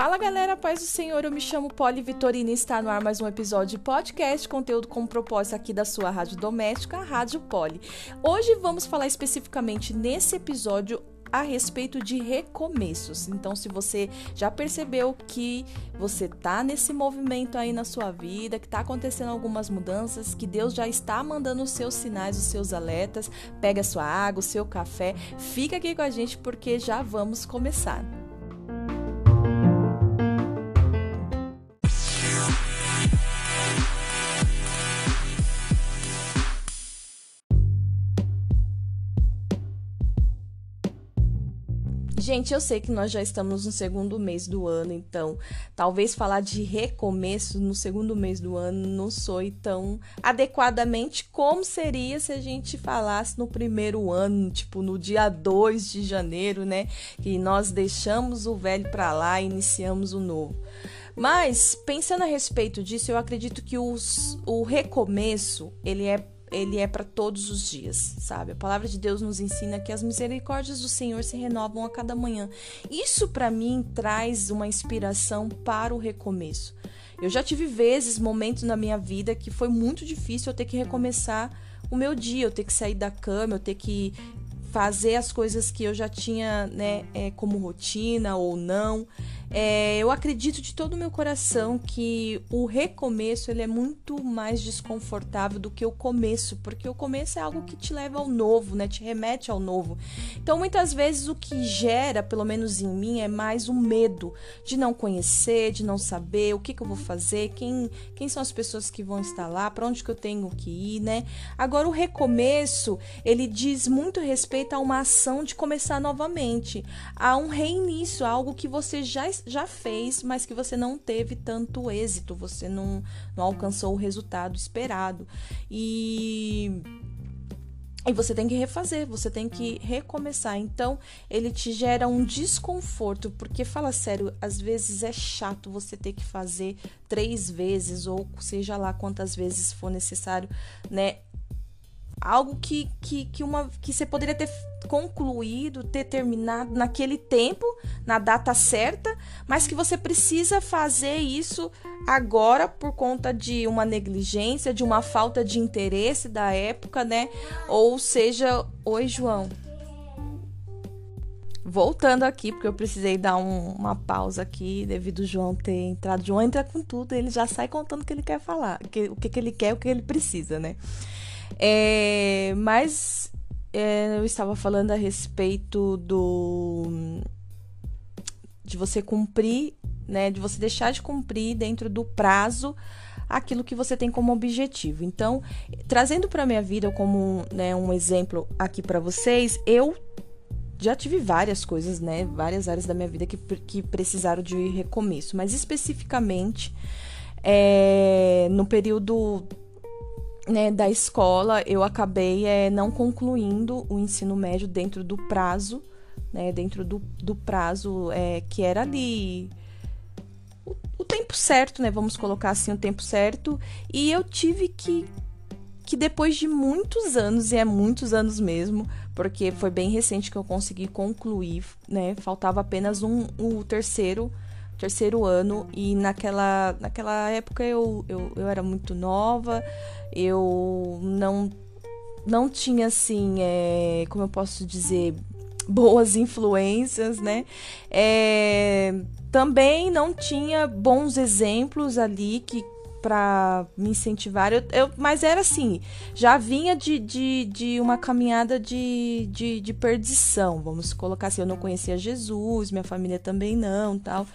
Fala galera, paz do Senhor, eu me chamo Poli Vitorina e está no ar mais um episódio de podcast, conteúdo com propósito aqui da sua rádio doméstica, a Rádio Poli. Hoje vamos falar especificamente nesse episódio a respeito de recomeços. Então, se você já percebeu que você tá nesse movimento aí na sua vida, que tá acontecendo algumas mudanças, que Deus já está mandando os seus sinais, os seus alertas, pega a sua água, o seu café, fica aqui com a gente porque já vamos começar. Gente, eu sei que nós já estamos no segundo mês do ano, então talvez falar de recomeço no segundo mês do ano não soe tão adequadamente como seria se a gente falasse no primeiro ano, tipo no dia 2 de janeiro, né? Que nós deixamos o velho para lá e iniciamos o novo. Mas, pensando a respeito disso, eu acredito que os, o recomeço, ele é ele é para todos os dias, sabe? A palavra de Deus nos ensina que as misericórdias do Senhor se renovam a cada manhã. Isso para mim traz uma inspiração para o recomeço. Eu já tive vezes, momentos na minha vida que foi muito difícil eu ter que recomeçar o meu dia, eu ter que sair da cama, eu ter que fazer as coisas que eu já tinha, né, é, como rotina ou não. É, eu acredito de todo o meu coração que o recomeço ele é muito mais desconfortável do que o começo, porque o começo é algo que te leva ao novo, né? Te remete ao novo. Então, muitas vezes o que gera, pelo menos em mim, é mais o medo de não conhecer, de não saber o que, que eu vou fazer, quem, quem são as pessoas que vão estar lá, para onde que eu tenho que ir, né? Agora, o recomeço, ele diz muito respeito a uma ação de começar novamente, a um reinício, a algo que você já já fez, mas que você não teve tanto êxito, você não, não alcançou o resultado esperado. E e você tem que refazer, você tem que recomeçar. Então, ele te gera um desconforto, porque fala sério, às vezes é chato você ter que fazer três vezes, ou seja lá quantas vezes for necessário, né? Algo que, que, que, uma, que você poderia ter concluído, ter terminado naquele tempo, na data certa, mas que você precisa fazer isso agora por conta de uma negligência, de uma falta de interesse da época, né? Ou seja, oi, João. Voltando aqui, porque eu precisei dar um, uma pausa aqui, devido ao João ter entrado. João entra com tudo, ele já sai contando o que ele quer falar, que, o que, que ele quer, o que ele precisa, né? É, mas é, eu estava falando a respeito do de você cumprir, né, de você deixar de cumprir dentro do prazo aquilo que você tem como objetivo. Então, trazendo para minha vida como né, um exemplo aqui para vocês, eu já tive várias coisas, né, várias áreas da minha vida que, que precisaram de recomeço, mas especificamente é, no período né, da escola, eu acabei é, não concluindo o ensino médio dentro do prazo, né, dentro do, do prazo é, que era ali o, o, tempo certo, né, vamos colocar assim o tempo certo, e eu tive que que depois de muitos anos, e é muitos anos mesmo, porque foi bem recente que eu consegui concluir, né, faltava apenas um, o terceiro terceiro ano e naquela, naquela época eu, eu, eu era muito nova, eu não, não tinha assim, é, como eu posso dizer, boas influências, né? É, também não tinha bons exemplos ali que para me incentivar, eu, eu, mas era assim, já vinha de, de, de uma caminhada de, de, de perdição, vamos colocar assim, eu não conhecia Jesus, minha família também não, tal.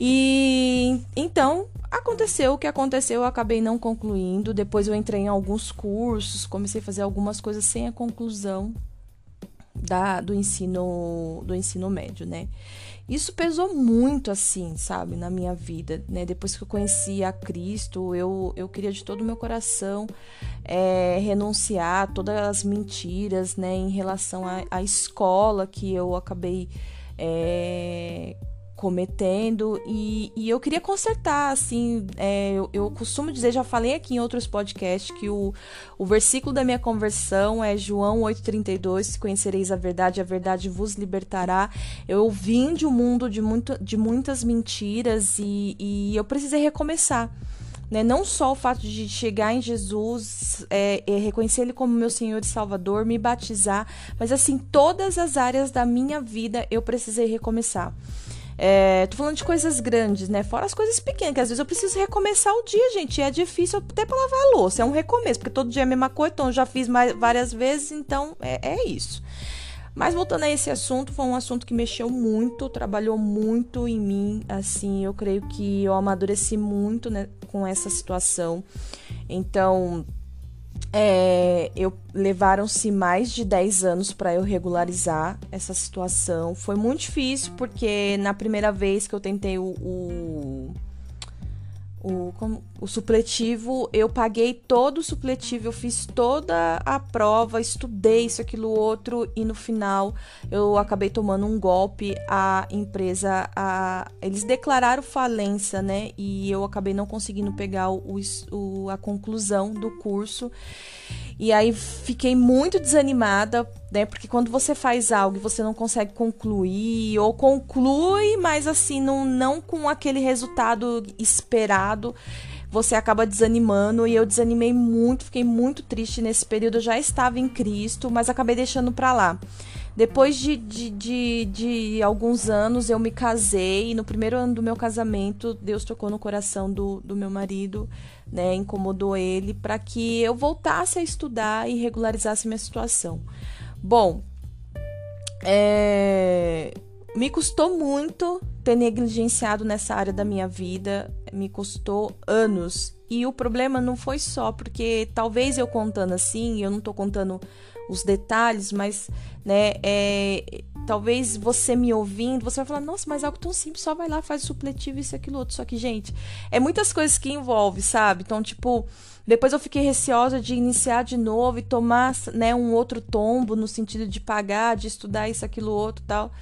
E então aconteceu o que aconteceu, eu acabei não concluindo. Depois eu entrei em alguns cursos, comecei a fazer algumas coisas sem a conclusão da, do ensino do ensino médio, né? Isso pesou muito assim, sabe, na minha vida, né? Depois que eu conheci a Cristo, eu, eu queria de todo o meu coração é, renunciar a todas as mentiras, né, em relação à, escola que eu acabei é, cometendo e, e, eu queria consertar, assim, é, eu, eu, costumo dizer, já falei aqui em outros podcasts, que o, o versículo da minha conversão é João 8,32, se conhecereis a verdade, a verdade vos libertará. Eu vim de um mundo de, muito, de muitas mentiras e, e eu precisei recomeçar. Né? Não só o fato de chegar em Jesus, é, é, reconhecer Ele como meu Senhor e Salvador, me batizar, mas assim, todas as áreas da minha vida eu precisei recomeçar. É, tô falando de coisas grandes, né? Fora as coisas pequenas, que às vezes eu preciso recomeçar o dia, gente. E é difícil até pra lavar a louça. É um recomeço, porque todo dia é a mesma coisa, então eu já fiz mais, várias vezes, então é, é isso. Mas voltando a esse assunto, foi um assunto que mexeu muito, trabalhou muito em mim. Assim, eu creio que eu amadureci muito né, com essa situação. Então, é, eu levaram-se mais de 10 anos para eu regularizar essa situação. Foi muito difícil porque na primeira vez que eu tentei o, o o, como, o supletivo, eu paguei todo o supletivo, eu fiz toda a prova, estudei isso, aquilo, outro, e no final eu acabei tomando um golpe. A empresa, a, eles declararam falência, né? E eu acabei não conseguindo pegar o, o, a conclusão do curso. E aí fiquei muito desanimada, né? Porque quando você faz algo e você não consegue concluir, ou conclui, mas assim, não, não com aquele resultado esperado, você acaba desanimando. E eu desanimei muito, fiquei muito triste nesse período. Eu já estava em Cristo, mas acabei deixando pra lá. Depois de, de, de, de, alguns anos, eu me casei. E no primeiro ano do meu casamento, Deus tocou no coração do, do meu marido né, incomodou ele para que eu voltasse a estudar e regularizasse minha situação. Bom, é, me custou muito ter negligenciado nessa área da minha vida, me custou anos. E o problema não foi só porque talvez eu contando assim, eu não tô contando os detalhes, mas né, é, talvez você me ouvindo, você vai falar, nossa, mas algo tão simples, só vai lá, faz o supletivo, isso, aquilo, outro. Só que, gente, é muitas coisas que envolve, sabe? Então, tipo, depois eu fiquei receosa de iniciar de novo e tomar, né, um outro tombo no sentido de pagar, de estudar isso, aquilo, outro tal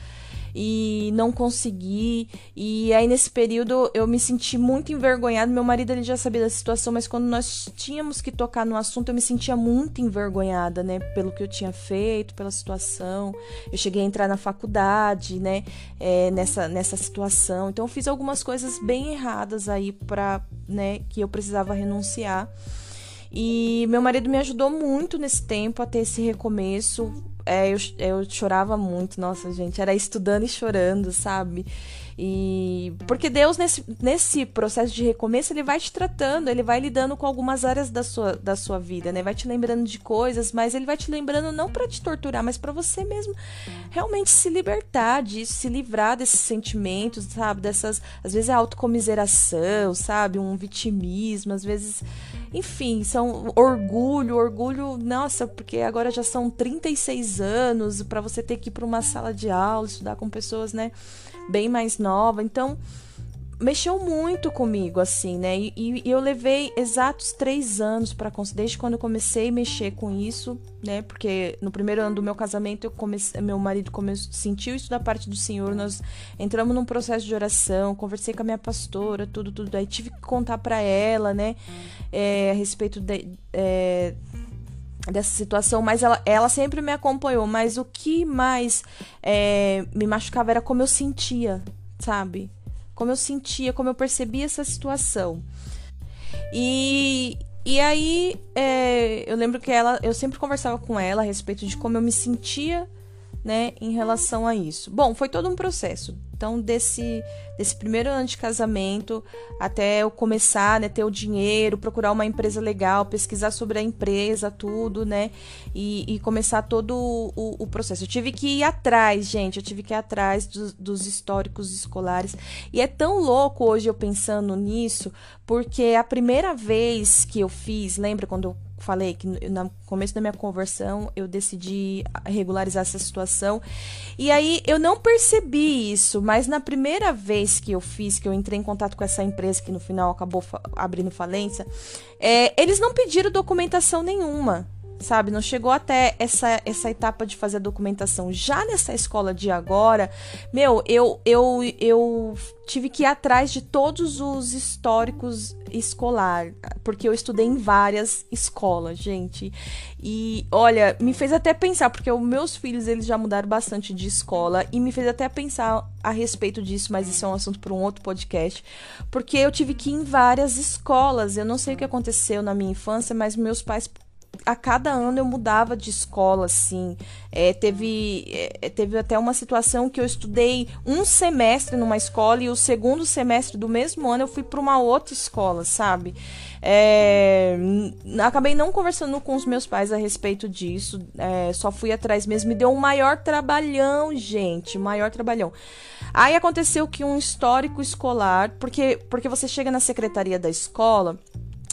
e não consegui. E aí nesse período eu me senti muito envergonhada. Meu marido ele já sabia da situação, mas quando nós tínhamos que tocar no assunto, eu me sentia muito envergonhada, né, pelo que eu tinha feito, pela situação. Eu cheguei a entrar na faculdade, né, é, nessa nessa situação. Então eu fiz algumas coisas bem erradas aí para, né, que eu precisava renunciar. E meu marido me ajudou muito nesse tempo a ter esse recomeço é, eu, eu chorava muito, nossa, gente, era estudando e chorando, sabe? E porque Deus nesse, nesse processo de recomeço, ele vai te tratando, ele vai lidando com algumas áreas da sua, da sua vida, né? Vai te lembrando de coisas, mas ele vai te lembrando não para te torturar, mas para você mesmo realmente se libertar disso, se livrar desses sentimentos, sabe? Dessas, às vezes é autocomiseração, sabe? Um vitimismo, às vezes, enfim, são orgulho, orgulho, nossa, porque agora já são 36 anos para você ter que ir para uma sala de aula, estudar com pessoas, né? bem mais nova. Então, mexeu muito comigo, assim, né? E, e, eu levei exatos três anos para desde quando eu comecei a mexer com isso, né? Porque no primeiro ano do meu casamento, comecei, meu marido começou, sentiu isso da parte do Senhor. Nós entramos num processo de oração, conversei com a minha pastora, tudo, tudo. Aí tive que contar para ela, né? É, a respeito de, é, dessa situação, mas ela, ela sempre me acompanhou. Mas o que mais é, me machucava era como eu sentia, sabe? Como eu sentia, como eu percebia essa situação. E, e aí é, eu lembro que ela, eu sempre conversava com ela a respeito de como eu me sentia, né, em relação a isso. Bom, foi todo um processo. Então, desse, desse primeiro ano de casamento até eu começar, né, ter o dinheiro, procurar uma empresa legal, pesquisar sobre a empresa, tudo, né, e, e começar todo o, o, processo. Eu tive que ir atrás, gente, eu tive que ir atrás dos, dos históricos escolares. E é tão louco hoje eu pensando nisso, porque a primeira vez que eu fiz, lembra quando eu falei que no começo da minha conversão eu decidi regularizar essa situação. E aí eu não percebi isso, mas na primeira vez que eu fiz, que eu entrei em contato com essa empresa que no final acabou fa abrindo falência, é, eles não pediram documentação nenhuma. Sabe? Não chegou até essa, essa etapa de fazer a documentação. Já nessa escola de agora, meu, eu, eu, eu tive que ir atrás de todos os históricos escolar, porque eu estudei em várias escolas, gente. E olha, me fez até pensar, porque os meus filhos eles já mudaram bastante de escola e me fez até pensar a respeito disso, mas isso é um assunto para um outro podcast, porque eu tive que ir em várias escolas. Eu não sei o que aconteceu na minha infância, mas meus pais a cada ano eu mudava de escola, assim. É, teve, é, teve até uma situação que eu estudei um semestre numa escola e o segundo semestre do mesmo ano eu fui para uma outra escola, sabe? É, acabei não conversando com os meus pais a respeito disso, é, só fui atrás mesmo. Me deu um maior trabalhão, gente, maior trabalhão. Aí aconteceu que um histórico escolar, porque, porque você chega na secretaria da escola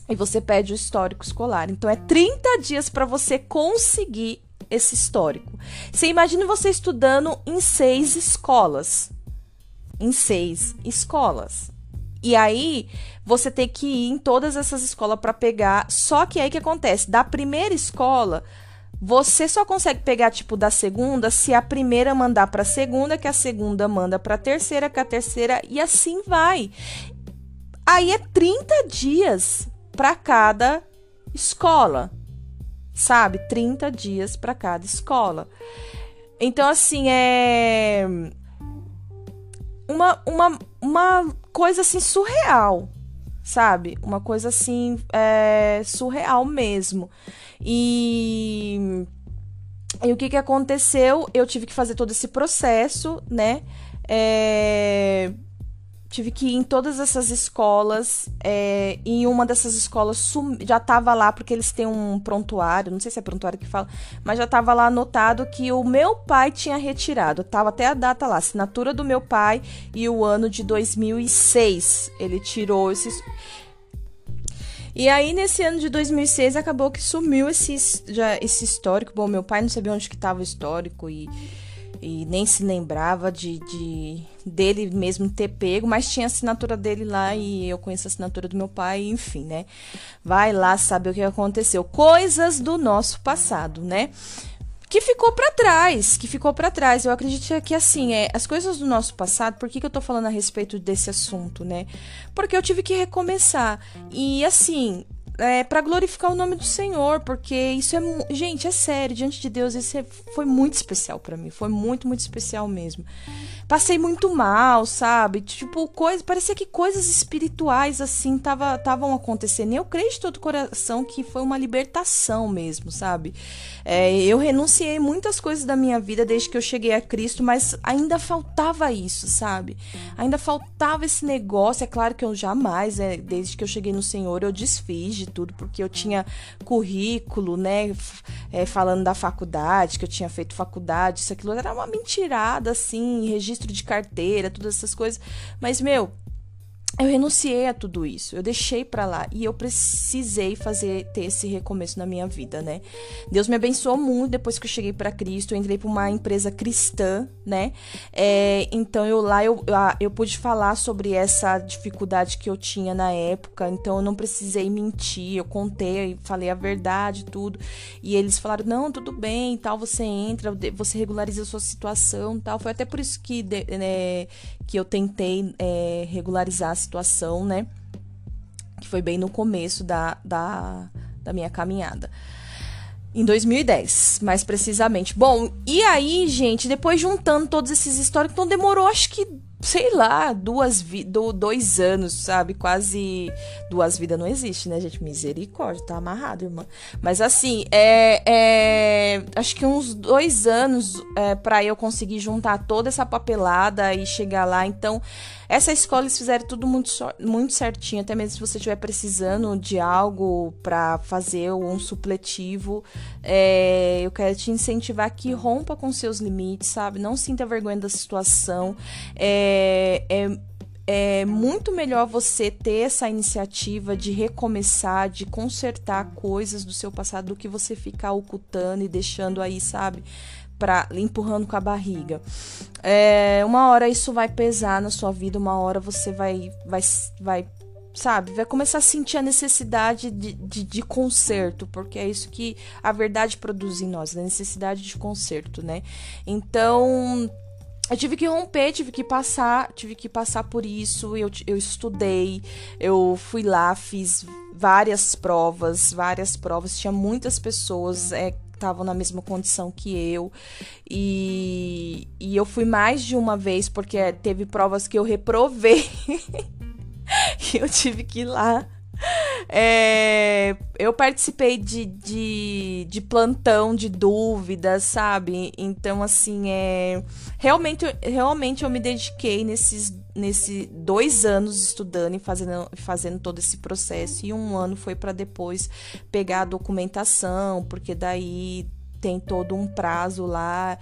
e você pede o histórico escolar. Então é 30 dias para você conseguir esse histórico. Você imagina você estudando em seis escolas. Em seis escolas. E aí você tem que ir em todas essas escolas para pegar. Só que aí que acontece? Da primeira escola, você só consegue pegar tipo da segunda se a primeira mandar para a segunda, que a segunda manda para a terceira, que a terceira e assim vai. Aí é 30 dias para cada escola, sabe? 30 dias para cada escola. Então, assim, é uma, uma, uma coisa assim surreal, sabe? Uma coisa assim é, surreal mesmo. E, e o que, que aconteceu? Eu tive que fazer todo esse processo, né? É, tive que ir em todas essas escolas. É, em uma dessas escolas sum... já tava lá, porque eles têm um prontuário, não sei se é prontuário que fala, mas já tava lá anotado que o meu pai tinha retirado. Tava até a data lá, assinatura do meu pai e o ano de 2006. Ele tirou esses. E aí, nesse ano de 2006, acabou que sumiu esse, já, esse histórico. Bom, meu pai não sabia onde que tava o histórico e e nem se lembrava de, de, dele mesmo ter pego, mas tinha a assinatura dele lá e eu conheço a assinatura do meu pai, enfim, né? Vai lá saber o que aconteceu. Coisas do nosso passado, né? Que ficou para trás, que ficou para trás. Eu acredito que assim, é, as coisas do nosso passado, por que, que eu tô falando a respeito desse assunto, né? Porque eu tive que recomeçar. E assim, é, para glorificar o nome do Senhor, porque isso é, gente, é sério, diante de Deus, isso é, foi muito especial para mim, foi muito, muito especial mesmo. Passei muito mal, sabe? Tipo, coisa, parecia que coisas espirituais assim estavam acontecendo. E eu creio de todo coração que foi uma libertação mesmo, sabe? É, eu renunciei muitas coisas da minha vida desde que eu cheguei a Cristo, mas ainda faltava isso, sabe? Ainda faltava esse negócio. É claro que eu jamais, é, desde que eu cheguei no Senhor, eu desfiz de tudo, porque eu tinha currículo, né? É, falando da faculdade, que eu tinha feito faculdade, isso aquilo era uma mentirada, assim, registro de carteira, todas essas coisas. Mas, meu, eu renunciei a tudo isso, eu deixei para lá e eu precisei fazer ter esse recomeço na minha vida, né? Deus me abençoou muito depois que eu cheguei para Cristo, eu entrei para uma empresa cristã, né? É, então eu lá eu, eu pude falar sobre essa dificuldade que eu tinha na época, então eu não precisei mentir, eu contei, falei a verdade, tudo. E eles falaram: "Não, tudo bem, tal, você entra, você regulariza a sua situação, tal". Foi até por isso que né, que eu tentei é, regularizar situação, né? Que foi bem no começo da, da, da minha caminhada. Em 2010, mais precisamente. Bom, e aí, gente, depois juntando todos esses históricos, então demorou acho que sei lá, duas vi do, dois anos, sabe? Quase duas vidas não existe, né, gente? Misericórdia, tá amarrado, irmã. Mas assim, é, é acho que uns dois anos é, para eu conseguir juntar toda essa papelada e chegar lá. Então, essa escola eles fizeram tudo muito, muito certinho, até mesmo se você estiver precisando de algo para fazer um supletivo, é, eu quero te incentivar que rompa com seus limites, sabe? Não sinta vergonha da situação. É, é, é muito melhor você ter essa iniciativa de recomeçar, de consertar coisas do seu passado do que você ficar ocultando e deixando aí, sabe? para empurrando com a barriga. É, uma hora isso vai pesar na sua vida, uma hora você vai vai vai sabe, vai começar a sentir a necessidade de, de, de, conserto, porque é isso que a verdade produz em nós, a necessidade de conserto, né? Então, eu tive que romper, tive que passar, tive que passar por isso. Eu, eu estudei, eu fui lá, fiz várias provas, várias provas. Tinha muitas pessoas é, estavam na mesma condição que eu. E, e eu fui mais de uma vez, porque teve provas que eu reprovei. e eu tive que ir lá. É, eu participei de, de, de, plantão de dúvidas, sabe? Então, assim, é, realmente, realmente eu me dediquei nesses, nesses dois anos estudando e fazendo, fazendo todo esse processo. E um ano foi para depois pegar a documentação, porque daí tem todo um prazo lá.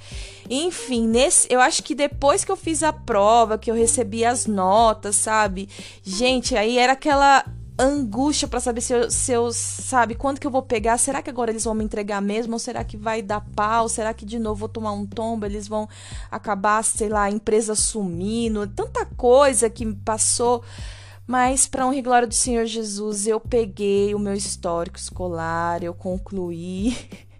Enfim, nesse, eu acho que depois que eu fiz a prova, que eu recebi as notas, sabe? Gente, aí era aquela angústia para saber se eu, se eu, sabe, quando que eu vou pegar? Será que agora eles vão me entregar mesmo? Ou será que vai dar pau? Será que de novo vou tomar um tombo? Eles vão acabar, sei lá, a empresa sumindo? Tanta coisa que me passou. Mas, para honra e glória do Senhor Jesus, eu peguei o meu histórico escolar, eu concluí.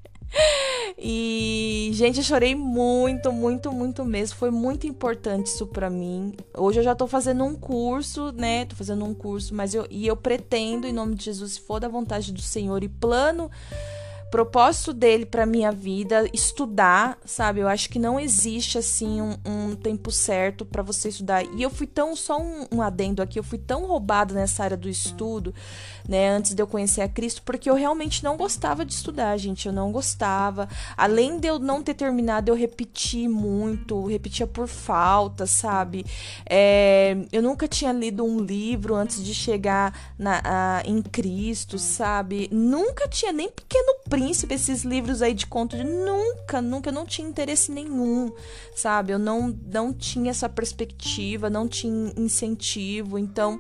E, gente, eu chorei muito, muito, muito mesmo. Foi muito importante isso para mim. Hoje eu já tô fazendo um curso, né? Tô fazendo um curso, mas eu e eu pretendo, em nome de Jesus, se for da vontade do Senhor e plano propósito dele para minha vida, estudar, sabe? Eu acho que não existe assim um, um tempo certo para você estudar. E eu fui tão só um, um, adendo aqui, eu fui tão roubada nessa área do estudo, né? Antes de eu conhecer a Cristo, porque eu realmente não gostava de estudar, gente. Eu não gostava. Além de eu não ter terminado, eu repeti muito, repetia por falta, sabe? É, eu nunca tinha lido um livro antes de chegar na, a, em Cristo, sabe? Nunca tinha nem Pequeno Príncipe, esses livros aí de conto de nunca, nunca, eu não tinha interesse nenhum, sabe? Eu não, não tinha essa perspectiva, não tinha incentivo, então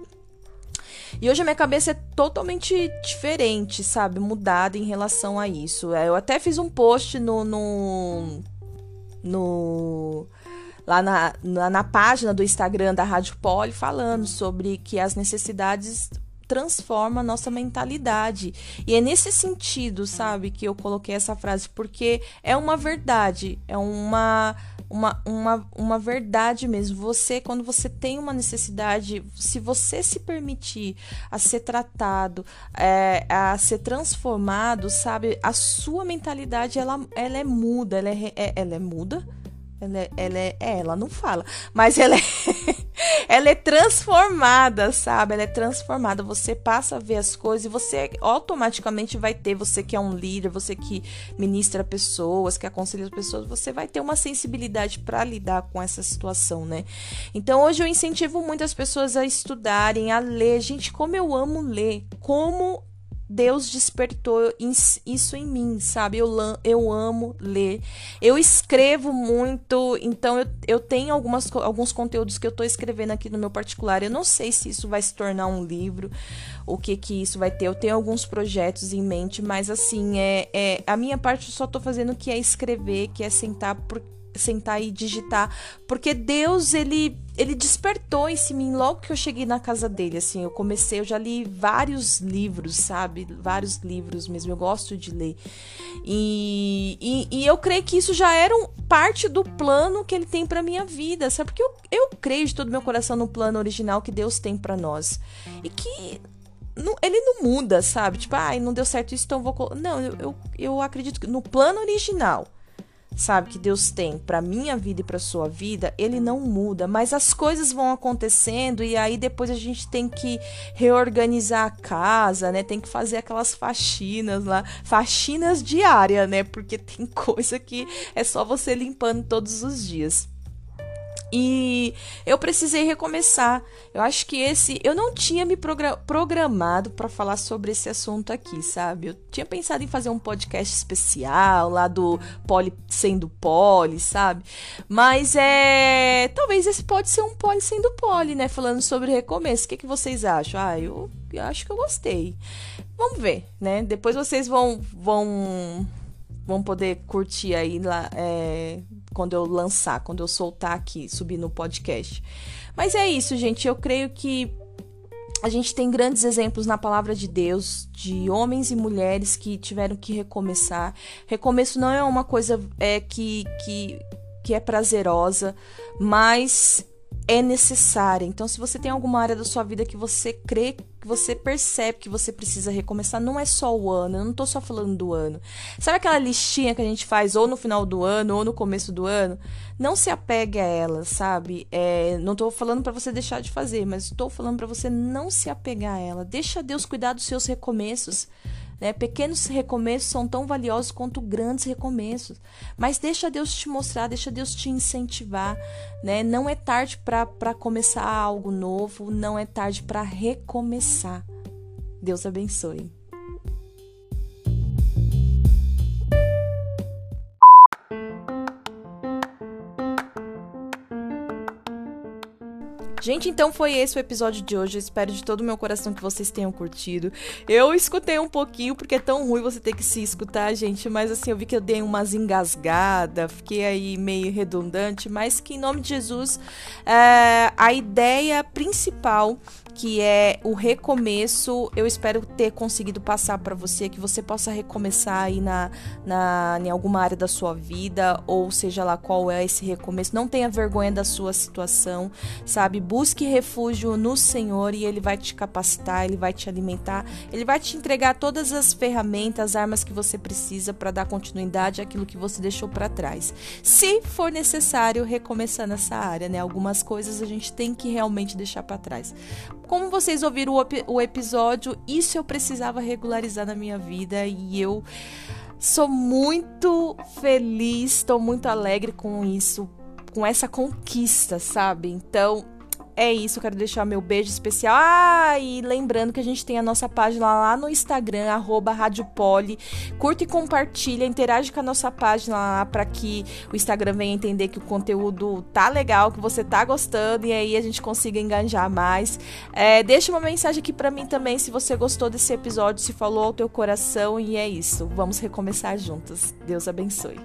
e hoje a minha cabeça é totalmente diferente, sabe? Mudada em relação a isso. É, eu até fiz um post no. no, no lá na, na, na, página do Instagram da Rádio Poli falando sobre que as necessidades transformam a nossa mentalidade. E é nesse sentido, sabe, que eu coloquei essa frase, porque é uma verdade, é uma uma, uma, uma verdade mesmo. Você, quando você tem uma necessidade, se você se permitir a ser tratado, é, a ser transformado, sabe, a sua mentalidade ela, ela é muda, ela é, é ela é muda. Ela é, ela é, é, ela não fala, mas ela é, ela é transformada, sabe? Ela é transformada. Você passa a ver as coisas e você automaticamente vai ter, você que é um líder, você que ministra pessoas, que aconselha as pessoas, você vai ter uma sensibilidade para lidar com essa situação, né? Então hoje eu incentivo muitas pessoas a estudarem, a ler. Gente, como eu amo ler, como Deus despertou isso em mim, sabe? Eu, eu amo ler. Eu escrevo muito, então eu, eu tenho algumas, alguns conteúdos que eu estou escrevendo aqui no meu particular. Eu não sei se isso vai se tornar um livro, o que que isso vai ter. Eu tenho alguns projetos em mente, mas assim, é, é a minha parte eu só estou fazendo que é escrever, que é sentar por sentar e digitar, porque Deus ele ele despertou esse mim logo que eu cheguei na casa dele, assim, eu comecei, eu já li vários livros, sabe, vários livros mesmo, eu gosto de ler, e, e, e eu creio que isso já era um, parte do plano que ele tem para minha vida, sabe, porque eu, eu creio de todo meu coração no plano original que Deus tem para nós, e que ele não muda, sabe, tipo, ai, ah, não deu certo isso, então vou... Não, eu, eu, eu acredito que no plano original, sabe, que Deus tem para minha vida e para sua vida, ele não muda, mas as coisas vão acontecendo e aí depois a gente tem que reorganizar a casa, né? Tem que fazer aquelas faxinas lá, faxinas diárias, né? Porque tem coisa que é só você limpando todos os dias. E eu precisei recomeçar. Eu acho que esse. Eu não tinha me programado para falar sobre esse assunto aqui, sabe? Eu tinha pensado em fazer um podcast especial lá do Poli sendo Poli, sabe? Mas é. Talvez esse pode ser um Poli sendo Poli, né? Falando sobre recomeço. O que, que vocês acham? Ah, eu, eu acho que eu gostei. Vamos ver, né? Depois vocês vão. vão vão poder curtir aí lá é, quando eu lançar, quando eu soltar aqui, subir no podcast. Mas é isso, gente. Eu creio que a gente tem grandes exemplos na palavra de Deus de homens e mulheres que tiveram que recomeçar. Recomeço não é uma coisa é, que, que, que é prazerosa, mas é necessária. Então, se você tem alguma área da sua vida que você crê, que você percebe que você precisa recomeçar, não é só o ano, eu não tô só falando do ano. Sabe aquela listinha que a gente faz ou no final do ano ou no começo do ano? Não se apegue a ela, sabe? É, não tô falando para você deixar de fazer, mas estou falando para você não se apegar a ela. Deixa Deus cuidar dos seus recomeços. Né? Pequenos recomeços são tão valiosos quanto grandes recomeços. Mas deixa Deus te mostrar, deixa Deus te incentivar. Né? Não é tarde para começar algo novo, não é tarde para recomeçar. Deus abençoe. Gente, então foi esse o episódio de hoje. Eu espero de todo o meu coração que vocês tenham curtido. Eu escutei um pouquinho, porque é tão ruim você ter que se escutar, gente. Mas assim, eu vi que eu dei umas engasgadas, fiquei aí meio redundante. Mas que em nome de Jesus, é, a ideia principal que é o recomeço. Eu espero ter conseguido passar para você que você possa recomeçar aí na, na em alguma área da sua vida ou seja lá qual é esse recomeço. Não tenha vergonha da sua situação, sabe? Busque refúgio no Senhor e ele vai te capacitar, ele vai te alimentar, ele vai te entregar todas as ferramentas, as armas que você precisa para dar continuidade àquilo que você deixou para trás. Se for necessário recomeçar nessa área, né? Algumas coisas a gente tem que realmente deixar para trás como vocês ouviram o, o episódio, isso eu precisava regularizar na minha vida e eu sou muito feliz, estou muito alegre com isso, com essa conquista, sabe? Então, é isso, quero deixar meu beijo especial. Ah, e lembrando que a gente tem a nossa página lá no Instagram, arroba Poli. Curta e compartilha, interage com a nossa página lá para que o Instagram venha entender que o conteúdo tá legal, que você tá gostando e aí a gente consiga engajar mais. É, deixa uma mensagem aqui para mim também se você gostou desse episódio, se falou ao teu coração e é isso. Vamos recomeçar juntos. Deus abençoe.